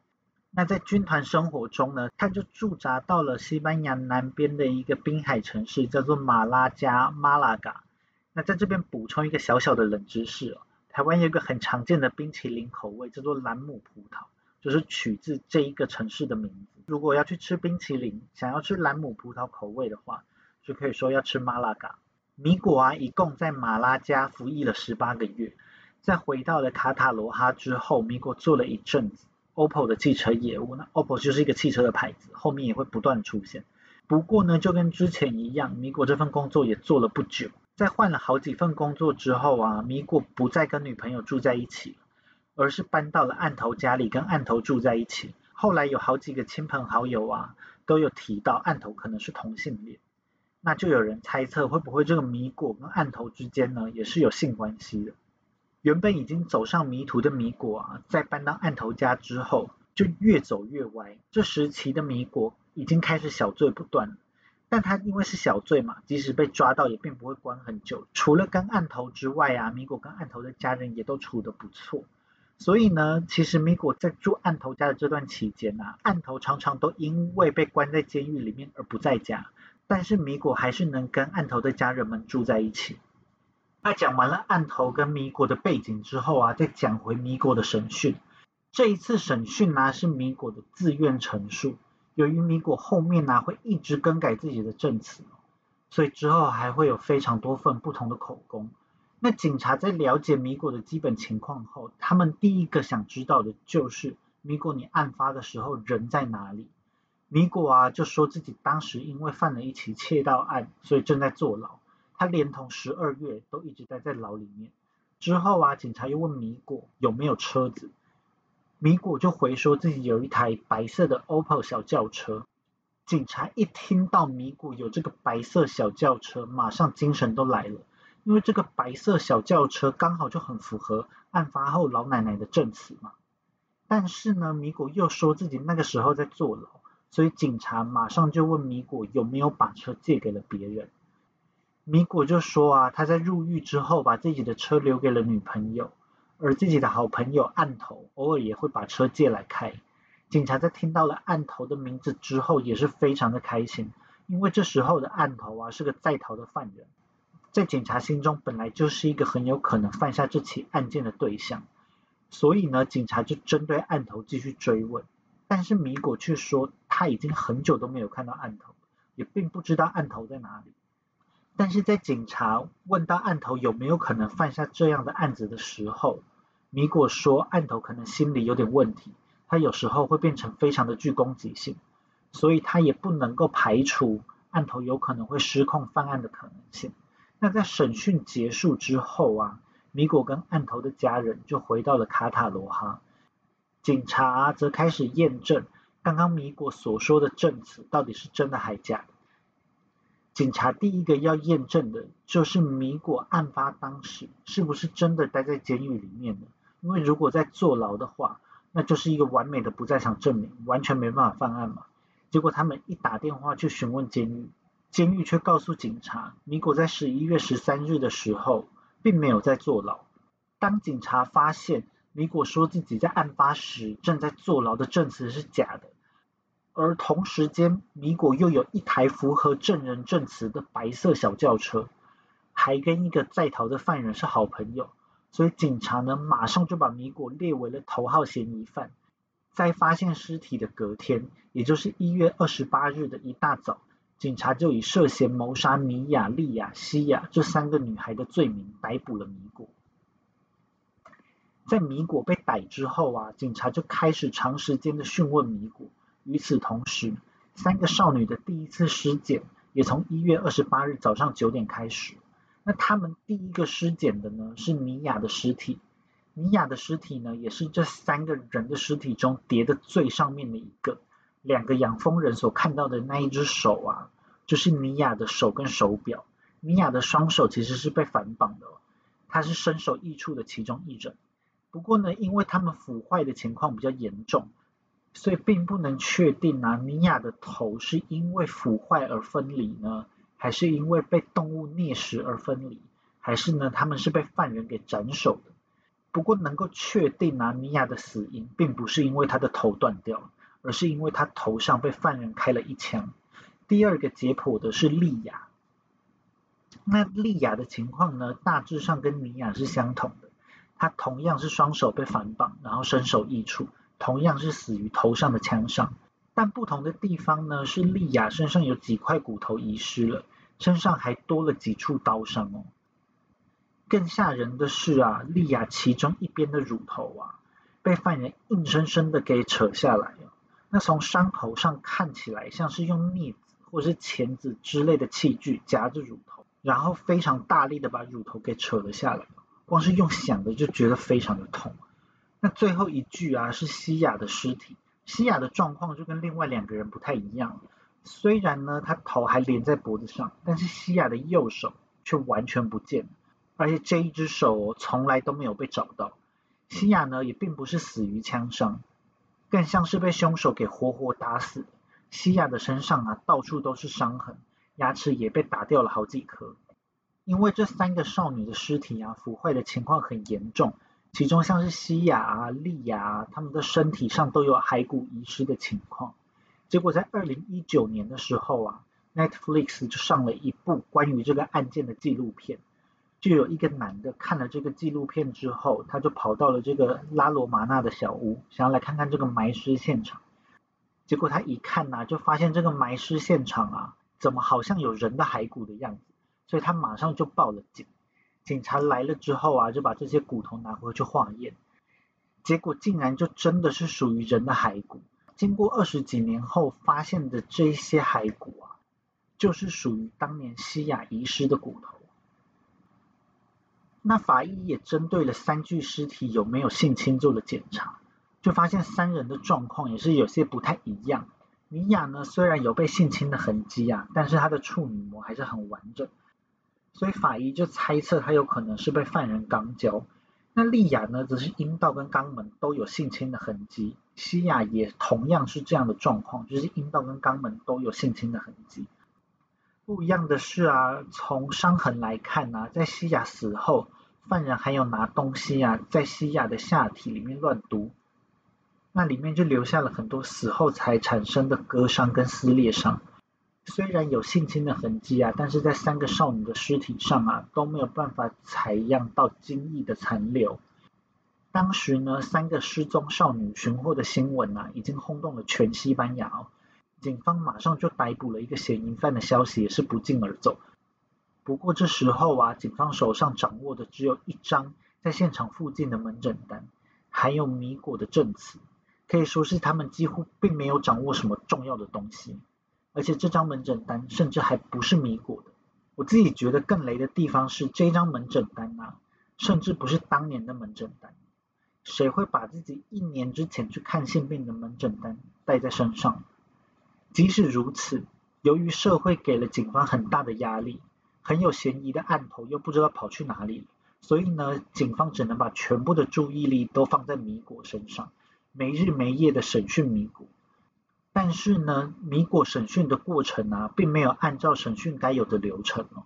那在军团生活中呢，他就驻扎到了西班牙南边的一个滨海城市，叫做马拉加马拉嘎。那在这边补充一个小小的冷知识哦，台湾有一个很常见的冰淇淋口味叫做蓝姆葡萄，就是取自这一个城市的名字。如果要去吃冰淇淋，想要吃兰姆葡萄口味的话，就可以说要吃马拉嘎。米果啊，一共在马拉加服役了十八个月，在回到了卡塔罗哈之后，米果做了一阵子。OPPO 的汽车业务，那 OPPO 就是一个汽车的牌子，后面也会不断出现。不过呢，就跟之前一样，米果这份工作也做了不久，在换了好几份工作之后啊，米果不再跟女朋友住在一起了，而是搬到了案头家里跟案头住在一起。后来有好几个亲朋好友啊，都有提到案头可能是同性恋，那就有人猜测会不会这个米果跟案头之间呢，也是有性关系的。原本已经走上迷途的米果啊，在搬到案头家之后，就越走越歪。这时期的米果已经开始小罪不断，但他因为是小罪嘛，即使被抓到也并不会关很久。除了跟案头之外啊，米果跟案头的家人也都处得不错。所以呢，其实米果在住案头家的这段期间啊，案头常常都因为被关在监狱里面而不在家，但是米果还是能跟案头的家人们住在一起。那讲完了案头跟米果的背景之后啊，再讲回米果的审讯。这一次审讯呢是米果的自愿陈述。由于米果后面呢会一直更改自己的证词，所以之后还会有非常多份不同的口供。那警察在了解米果的基本情况后，他们第一个想知道的就是米果你案发的时候人在哪里？米果啊就说自己当时因为犯了一起窃盗案，所以正在坐牢。他连同十二月都一直待在牢里面。之后啊，警察又问米果有没有车子，米果就回说自己有一台白色的 OPPO 小轿车。警察一听到米果有这个白色小轿车，马上精神都来了，因为这个白色小轿车刚好就很符合案发后老奶奶的证词嘛。但是呢，米果又说自己那个时候在坐牢，所以警察马上就问米果有没有把车借给了别人。米果就说啊，他在入狱之后把自己的车留给了女朋友，而自己的好朋友案头偶尔也会把车借来开。警察在听到了案头的名字之后也是非常的开心，因为这时候的案头啊是个在逃的犯人，在警察心中本来就是一个很有可能犯下这起案件的对象，所以呢，警察就针对案头继续追问，但是米果却说他已经很久都没有看到案头，也并不知道案头在哪里。但是在警察问到案头有没有可能犯下这样的案子的时候，米果说案头可能心里有点问题，他有时候会变成非常的具攻击性，所以他也不能够排除案头有可能会失控犯案的可能性。那在审讯结束之后啊，米果跟案头的家人就回到了卡塔罗哈，警察则开始验证刚刚米果所说的证词到底是真的还假的。警察第一个要验证的就是米果案发当时是不是真的待在监狱里面的，因为如果在坐牢的话，那就是一个完美的不在场证明，完全没办法犯案嘛。结果他们一打电话去询问监狱，监狱却告诉警察，米果在十一月十三日的时候并没有在坐牢。当警察发现米果说自己在案发时正在坐牢的证词是假的。而同时间，米果又有一台符合证人证词的白色小轿车，还跟一个在逃的犯人是好朋友，所以警察呢马上就把米果列为了头号嫌疑犯。在发现尸体的隔天，也就是一月二十八日的一大早，警察就以涉嫌谋杀米亚、利亚、西亚这三个女孩的罪名逮捕了米果。在米果被逮之后啊，警察就开始长时间的讯问米果。与此同时，三个少女的第一次尸检也从一月二十八日早上九点开始。那他们第一个尸检的呢是米娅的尸体，米娅的尸体呢也是这三个人的尸体中叠的最上面的一个。两个养蜂人所看到的那一只手啊，就是米娅的手跟手表。米娅的双手其实是被反绑的，她是身首异处的其中一人。不过呢，因为他们腐坏的情况比较严重。所以并不能确定啊，米娅的头是因为腐坏而分离呢，还是因为被动物啮食而分离，还是呢他们是被犯人给斩首的？不过能够确定啊，米娅的死因并不是因为她的头断掉了，而是因为他头上被犯人开了一枪。第二个解剖的是莉亚，那莉亚的情况呢，大致上跟米娅是相同的，她同样是双手被反绑，然后身首异处，同样是死于头上的枪伤。但不同的地方呢，是莉亚身上有几块骨头遗失了，身上还多了几处刀伤哦。更吓人的是啊，莉亚其中一边的乳头啊，被犯人硬生生的给扯下来了。那从伤口上看起来，像是用镊子或是钳子之类的器具夹着乳头，然后非常大力的把乳头给扯了下来。光是用想的就觉得非常的痛。那最后一具啊，是西亚的尸体。西亚的状况就跟另外两个人不太一样，虽然呢，他头还连在脖子上，但是西亚的右手却完全不见，而且这一只手从来都没有被找到。西亚呢，也并不是死于枪伤，更像是被凶手给活活打死。西亚的身上啊，到处都是伤痕，牙齿也被打掉了好几颗。因为这三个少女的尸体啊，腐坏的情况很严重。其中像是西亚啊、利亚啊，他们的身体上都有骸骨遗失的情况。结果在二零一九年的时候啊，Netflix 就上了一部关于这个案件的纪录片。就有一个男的看了这个纪录片之后，他就跑到了这个拉罗马纳的小屋，想要来看看这个埋尸现场。结果他一看呐，就发现这个埋尸现场啊，怎么好像有人的骸骨的样子，所以他马上就报了警。警察来了之后啊，就把这些骨头拿回去化验，结果竟然就真的是属于人的骸骨。经过二十几年后发现的这些骸骨啊，就是属于当年西亚遗失的骨头。那法医也针对了三具尸体有没有性侵做了检查，就发现三人的状况也是有些不太一样。尼亚呢，虽然有被性侵的痕迹啊，但是她的处女膜还是很完整。所以法医就猜测他有可能是被犯人肛交。那莉亚呢，则是阴道跟肛门都有性侵的痕迹。西亚也同样是这样的状况，就是阴道跟肛门都有性侵的痕迹。不一样的是啊，从伤痕来看啊，在西亚死后，犯人还有拿东西啊，在西亚的下体里面乱读，那里面就留下了很多死后才产生的割伤跟撕裂伤。虽然有性侵的痕迹啊，但是在三个少女的尸体上啊都没有办法采样到精液的残留。当时呢，三个失踪少女寻获的新闻啊，已经轰动了全西班牙哦。警方马上就逮捕了一个嫌疑犯的消息也是不胫而走。不过这时候啊，警方手上掌握的只有一张在现场附近的门诊单，还有米果的证词，可以说是他们几乎并没有掌握什么重要的东西。而且这张门诊单甚至还不是米果的。我自己觉得更雷的地方是这张门诊单啊，甚至不是当年的门诊单。谁会把自己一年之前去看性病的门诊单带在身上？即使如此，由于社会给了警方很大的压力，很有嫌疑的案头又不知道跑去哪里，所以呢，警方只能把全部的注意力都放在米果身上，没日没夜的审讯米果。但是呢，米果审讯的过程啊，并没有按照审讯该有的流程哦，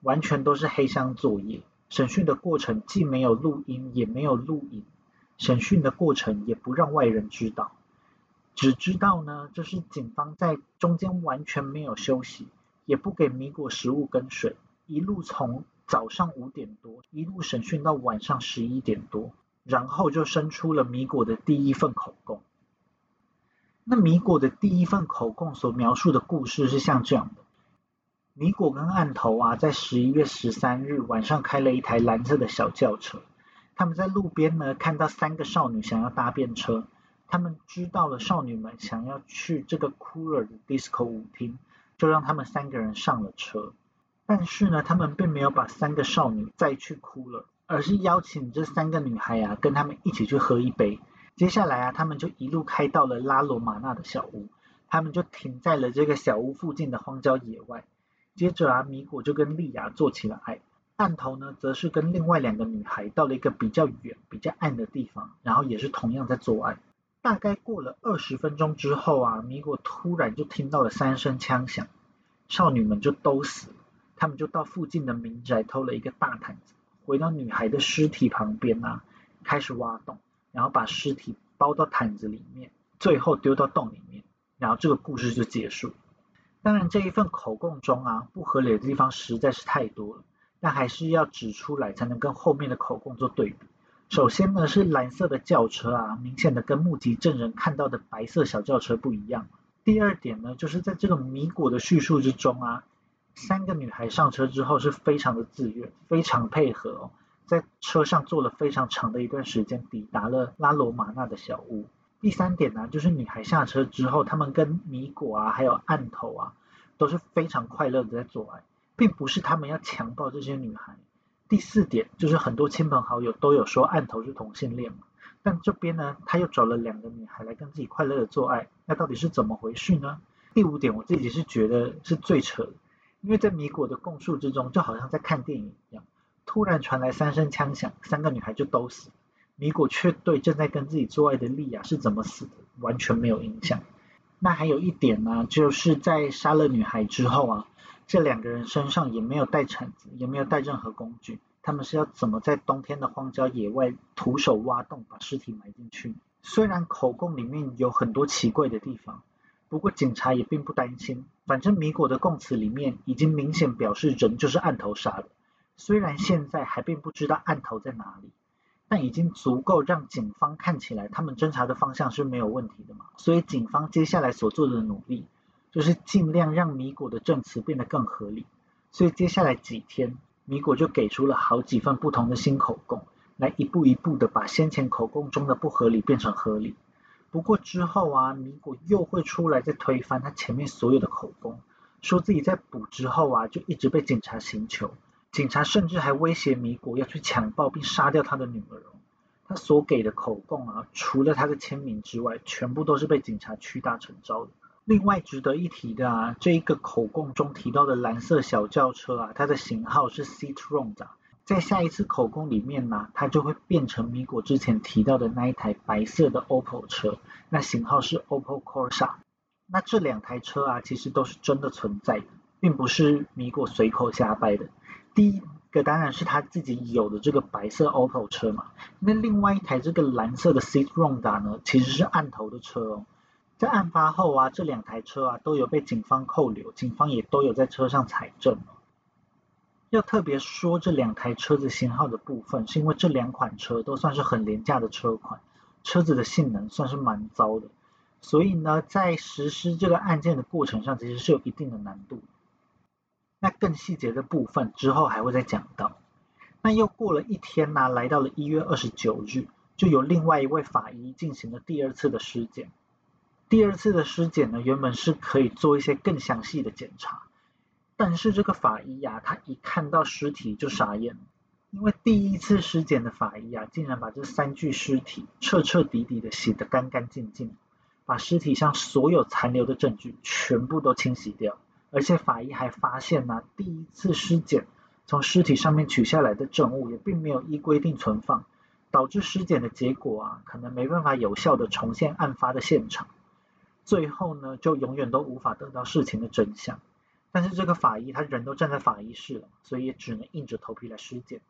完全都是黑箱作业。审讯的过程既没有录音，也没有录影，审讯的过程也不让外人知道，只知道呢，这是警方在中间完全没有休息，也不给米果食物跟水，一路从早上五点多一路审讯到晚上十一点多，然后就生出了米果的第一份口供。那米果的第一份口供所描述的故事是像这样的：米果跟案头啊，在十一月十三日晚上开了一台蓝色的小轿车。他们在路边呢看到三个少女想要搭便车，他们知道了少女们想要去这个 Cooler 的 Disco 舞厅，就让他们三个人上了车。但是呢，他们并没有把三个少女载去哭了而是邀请这三个女孩啊跟他们一起去喝一杯。接下来啊，他们就一路开到了拉罗马纳的小屋，他们就停在了这个小屋附近的荒郊野外。接着啊，米果就跟莉亚做起了爱，弹头呢，则是跟另外两个女孩到了一个比较远、比较暗的地方，然后也是同样在做爱。大概过了二十分钟之后啊，米果突然就听到了三声枪响，少女们就都死了。他们就到附近的民宅偷了一个大毯子，回到女孩的尸体旁边啊，开始挖洞。然后把尸体包到毯子里面，最后丢到洞里面，然后这个故事就结束。当然这一份口供中啊，不合理的地方实在是太多了，但还是要指出来才能跟后面的口供做对比。首先呢是蓝色的轿车啊，明显的跟目击证人看到的白色小轿车不一样。第二点呢，就是在这个米果的叙述之中啊，三个女孩上车之后是非常的自愿，非常配合哦，在车上坐了非常长的一段时间，抵达了拉罗马纳的小屋。第三点呢，就是女孩下车之后，他们跟米果啊，还有案头啊，都是非常快乐的在做爱，并不是他们要强暴这些女孩。第四点就是很多亲朋好友都有说案头是同性恋嘛，但这边呢，他又找了两个女孩来跟自己快乐的做爱，那到底是怎么回事呢？第五点我自己是觉得是最扯的，因为在米果的供述之中，就好像在看电影一样，突然传来三声枪响，三个女孩就都死了。米果却对正在跟自己做爱的莉亚是怎么死的完全没有印象。那还有一点呢，就是在杀了女孩之后啊，这两个人身上也没有带铲子，也没有带任何工具，他们是要怎么在冬天的荒郊野外徒手挖洞把尸体埋进去？虽然口供里面有很多奇怪的地方，不过警察也并不担心，反正米果的供词里面已经明显表示人就是案头杀的，虽然现在还并不知道案头在哪里。但已经足够让警方看起来他们侦查的方向是没有问题的嘛？所以警方接下来所做的努力，就是尽量让米果的证词变得更合理。所以接下来几天，米果就给出了好几份不同的新口供，来一步一步的把先前口供中的不合理变成合理。不过之后啊，米果又会出来再推翻他前面所有的口供，说自己在捕之后啊，就一直被警察刑求。警察甚至还威胁米果要去强暴并杀掉他的女儿。他所给的口供啊，除了他的签名之外，全部都是被警察屈打成招的。另外值得一提的啊，这一个口供中提到的蓝色小轿车啊，它的型号是 Citroen 的。在下一次口供里面呢，它就会变成米果之前提到的那一台白色的 Opel 车，那型号是 Opel Corsa。那这两台车啊，其实都是真的存在的，并不是米果随口瞎掰的。第一个当然是他自己有的这个白色 Opel 车嘛，那另外一台这个蓝色的 Citroen 呢，其实是案头的车哦。在案发后啊，这两台车啊都有被警方扣留，警方也都有在车上采证。要特别说这两台车子型号的部分，是因为这两款车都算是很廉价的车款，车子的性能算是蛮糟的，所以呢，在实施这个案件的过程上，其实是有一定的难度。那更细节的部分之后还会再讲到。那又过了一天呢，来到了一月二十九日，就有另外一位法医进行了第二次的尸检。第二次的尸检呢，原本是可以做一些更详细的检查，但是这个法医呀，他一看到尸体就傻眼，因为第一次尸检的法医啊，竟然把这三具尸体彻彻底底的洗得干干净净，把尸体上所有残留的证据全部都清洗掉。而且法医还发现呢，第一次尸检从尸体上面取下来的证物也并没有依规定存放，导致尸检的结果啊，可能没办法有效的重现案发的现场，最后呢，就永远都无法得到事情的真相。但是这个法医他人都站在法医室了，所以也只能硬着头皮来尸检。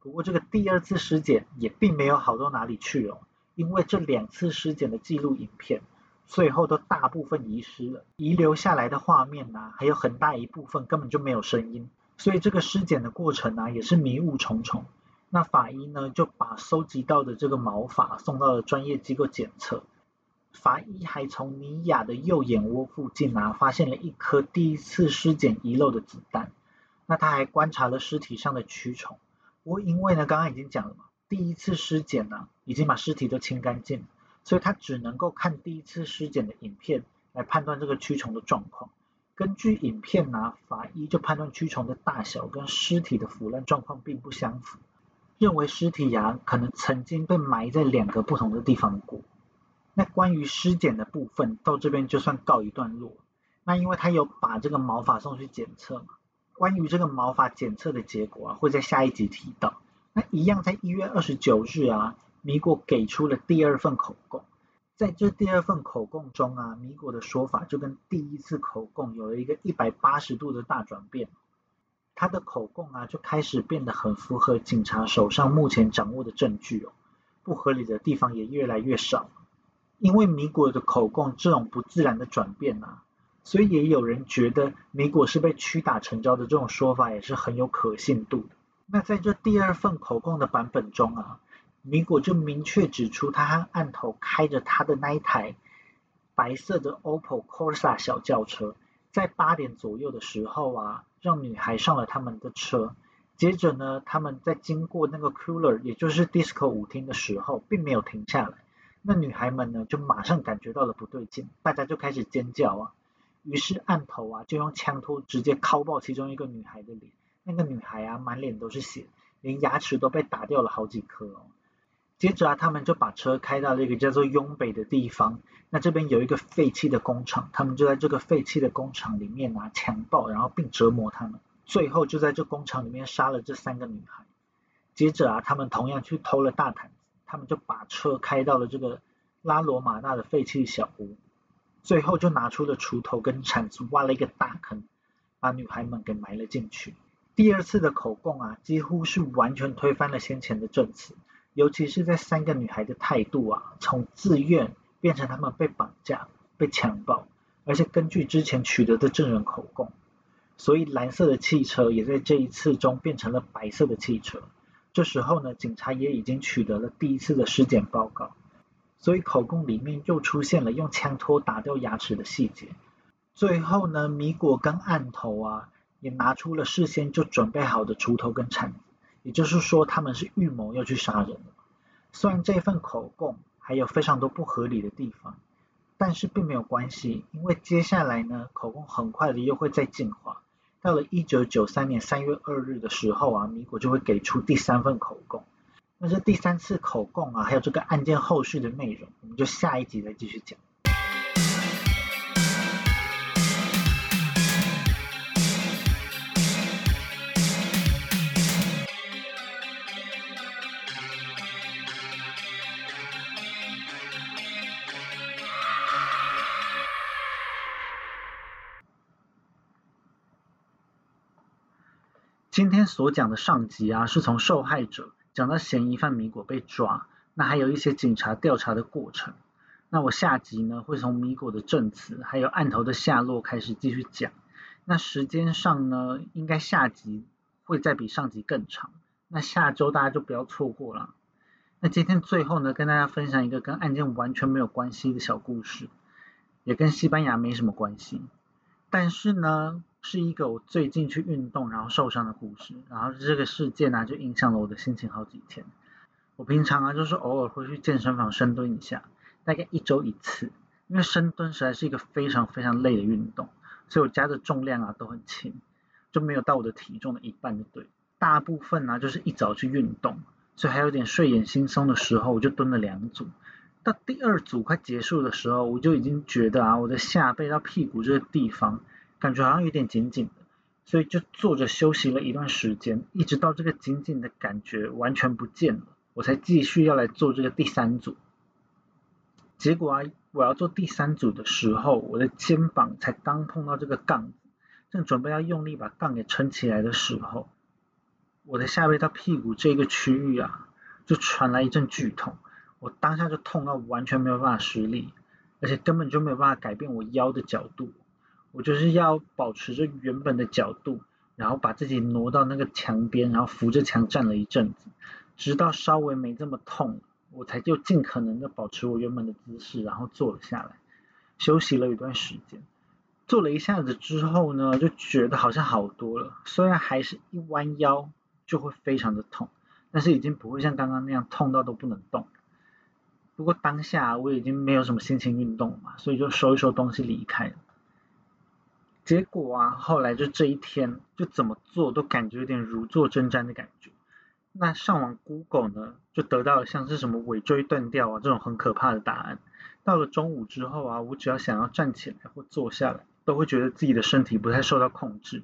不过这个第二次尸检也并没有好到哪里去哦，因为这两次尸检的记录影片。最后都大部分遗失了，遗留下来的画面呢，还有很大一部分根本就没有声音，所以这个尸检的过程呢，也是迷雾重重。那法医呢，就把收集到的这个毛发送到了专业机构检测。法医还从尼亚的右眼窝附近啊，发现了一颗第一次尸检遗漏的子弹。那他还观察了尸体上的蛆虫。不过因为呢，刚刚已经讲了嘛，第一次尸检呢，已经把尸体都清干净。所以他只能够看第一次尸检的影片来判断这个蛆虫的状况。根据影片呢，法医就判断蛆虫的大小跟尸体的腐烂状况并不相符，认为尸体呀可能曾经被埋在两个不同的地方过。那关于尸检的部分到这边就算告一段落。那因为他有把这个毛发送去检测嘛，关于这个毛发检测的结果啊会在下一集提到。那一样在一月二十九日啊。米果给出了第二份口供，在这第二份口供中啊，米果的说法就跟第一次口供有了一个一百八十度的大转变，他的口供啊就开始变得很符合警察手上目前掌握的证据哦，不合理的地方也越来越少。因为米果的口供这种不自然的转变啊，所以也有人觉得米果是被屈打成招的这种说法也是很有可信度的。那在这第二份口供的版本中啊，米果就明确指出他和案头开着他的那一台白色的 OPPO Corsa 小轿车，在八点左右的时候啊，让女孩上了他们的车。接着呢，他们在经过那个 Cooler，也就是 Disco 舞厅的时候，并没有停下来。那女孩们呢，就马上感觉到了不对劲，大家就开始尖叫啊。于是案头啊，就用枪托直接敲爆其中一个女孩的脸。那个女孩啊，满脸都是血，连牙齿都被打掉了好几颗哦。接着啊，他们就把车开到了一个叫做雍北的地方。那这边有一个废弃的工厂，他们就在这个废弃的工厂里面啊，强暴，然后并折磨他们。最后就在这工厂里面杀了这三个女孩，接着啊，他们同样去偷了大毯子，他们就把车开到了这个拉罗马纳的废弃小屋，最后就拿出了锄头跟铲子挖了一个大坑，把女孩们给埋了进去。第二次的口供啊，几乎是完全推翻了先前的证词，尤其是在三个女孩的态度啊，从自愿变成他们被绑架、被强暴，而且根据之前取得的证人口供。所以蓝色的汽车也在这一次中变成了白色的汽车。这时候呢，警察也已经取得了第一次的尸检报告。所以口供里面又出现了用枪托打掉牙齿的细节。最后呢，米果跟案头啊也拿出了事先就准备好的锄头跟铲子，也就是说他们是预谋要去杀人的。虽然这份口供还有非常多不合理的地方，但是并没有关系，因为接下来呢，口供很快的又会再进化。到了一九九三年三月二日的时候啊，米果就会给出第三份口供。那这第三次口供啊，还有这个案件后续的内容，我们就下一集再继续讲。今天所讲的上集啊，是从受害者讲到嫌疑犯米果被抓，那还有一些警察调查的过程。那我下集呢，会从米果的证词，还有案头的下落开始继续讲。那时间上呢，应该下集会再比上集更长。那下周大家就不要错过了。那今天最后呢，跟大家分享一个跟案件完全没有关系的小故事，也跟西班牙没什么关系，但是呢。是一个我最近去运动然后受伤的故事，然后这个事件呢就影响了我的心情好几天。我平常啊就是偶尔会去健身房深蹲一下，大概一周一次，因为深蹲实在是一个非常非常累的运动，所以我加的重量啊都很轻，就没有到我的体重的一半就对。大部分呢就是一早去运动，所以还有点睡眼惺忪的时候，我就蹲了两组。到第二组快结束的时候，我就已经觉得啊我的下背到屁股这个地方。感觉好像有点紧紧的，所以就坐着休息了一段时间，一直到这个紧紧的感觉完全不见了，我才继续要来做这个第三组。结果啊，我要做第三组的时候，我的肩膀才刚碰到这个杠子，正准备要用力把杠给撑起来的时候，我的下背到屁股这个区域啊，就传来一阵剧痛，我当下就痛到完全没有办法施力，而且根本就没有办法改变我腰的角度。我就是要保持着原本的角度，然后把自己挪到那个墙边，然后扶着墙站了一阵子，直到稍微没这么痛，我才就尽可能的保持我原本的姿势，然后坐了下来，休息了一段时间。坐了一下子之后呢，就觉得好像好多了，虽然还是一弯腰就会非常的痛，但是已经不会像刚刚那样痛到都不能动。不过当下我已经没有什么心情运动了嘛，所以就收一收东西离开了。结果啊，后来就这一天，就怎么做都感觉有点如坐针毡的感觉。那上网 Google 呢，就得到了像是什么尾椎断掉啊这种很可怕的答案。到了中午之后啊，我只要想要站起来或坐下来，都会觉得自己的身体不太受到控制，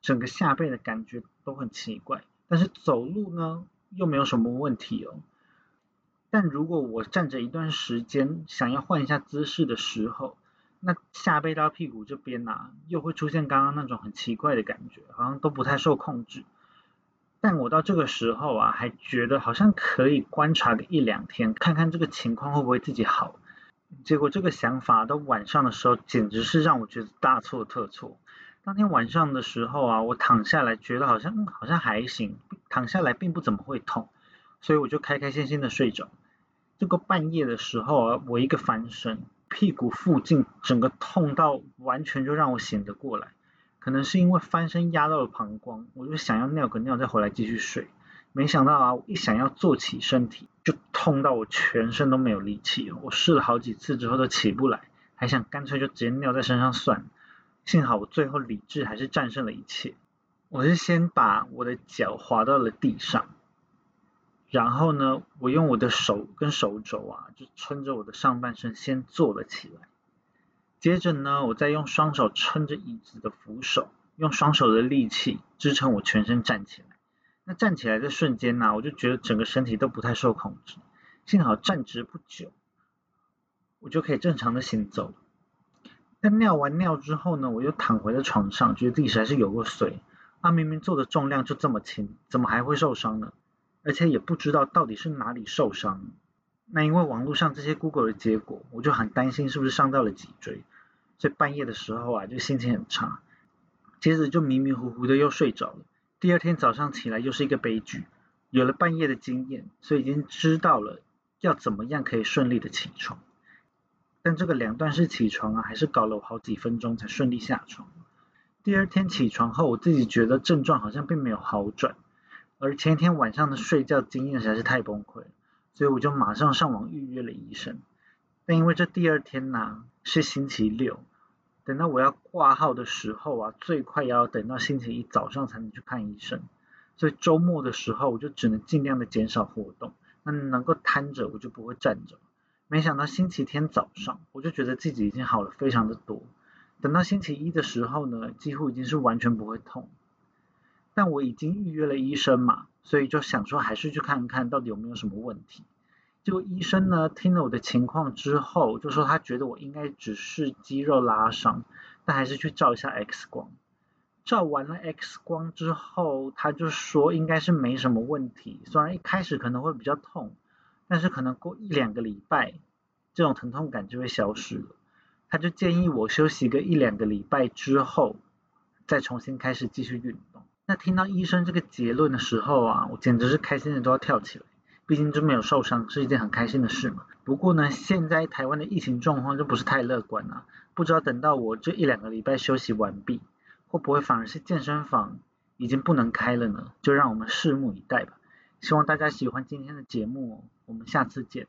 整个下背的感觉都很奇怪。但是走路呢，又没有什么问题哦。但如果我站着一段时间，想要换一下姿势的时候，那下背到屁股这边呐，又会出现刚刚那种很奇怪的感觉，好像都不太受控制。但我到这个时候啊，还觉得好像可以观察个一两天，看看这个情况会不会自己好。结果这个想法到晚上的时候，简直是让我觉得大错特错。当天晚上的时候啊，我躺下来觉得好像嗯好像还行，躺下来并不怎么会痛，所以我就开开心心的睡着。这个半夜的时候啊，我一个翻身，屁股附近整个痛到完全就让我醒得过来。可能是因为翻身压到了膀胱，我就想要尿个尿再回来继续睡。没想到啊，我一想要坐起身体，就痛到我全身都没有力气。我试了好几次之后都起不来，还想干脆就直接尿在身上算了。幸好我最后理智还是战胜了一切。我是先把我的脚滑到了地上。然后呢，我用我的手跟手肘啊，就撑着我的上半身先坐了起来。接着呢，我再用双手撑着椅子的扶手，用双手的力气支撑我全身站起来。那站起来的瞬间呢，我就觉得整个身体都不太受控制。幸好站直不久，我就可以正常的行走了。但尿完尿之后呢，我又躺回了床上，觉得自己实在是有个水。那明明做的重量就这么轻，怎么还会受伤呢？而且也不知道到底是哪里受伤，那因为网络上这些 Google 的结果，我就很担心是不是伤到了脊椎，所以半夜的时候啊，就心情很差，接着就迷迷糊糊的又睡着了。第二天早上起来又是一个悲剧，有了半夜的经验，所以已经知道了要怎么样可以顺利的起床。但这个两段式起床啊，还是搞了我好几分钟才顺利下床。第二天起床后，我自己觉得症状好像并没有好转。而前一天晚上的睡觉经验实在是太崩溃了，所以我就马上上网预约了医生。但因为这第二天呢是星期六，等到我要挂号的时候啊，最快也要等到星期一早上才能去看医生。所以周末的时候我就只能尽量的减少活动，那能够瘫着我就不会站着。没想到星期天早上我就觉得自己已经好了非常的多，等到星期一的时候呢，几乎已经是完全不会痛。但我已经预约了医生嘛，所以就想说还是去看看到底有没有什么问题。结果医生呢听了我的情况之后，就说他觉得我应该只是肌肉拉伤，但还是去照一下 X 光。照完了 X 光之后，他就说应该是没什么问题，虽然一开始可能会比较痛，但是可能过一两个礼拜，这种疼痛感就会消失了。他就建议我休息个一两个礼拜之后，再重新开始继续运动。那听到医生这个结论的时候啊，我简直是开心的都要跳起来。毕竟真没有受伤，是一件很开心的事嘛。不过呢，现在台湾的疫情状况就不是太乐观啊。不知道等到我这一两个礼拜休息完毕，会不会反而是健身房已经不能开了呢？就让我们拭目以待吧。希望大家喜欢今天的节目，我们下次见。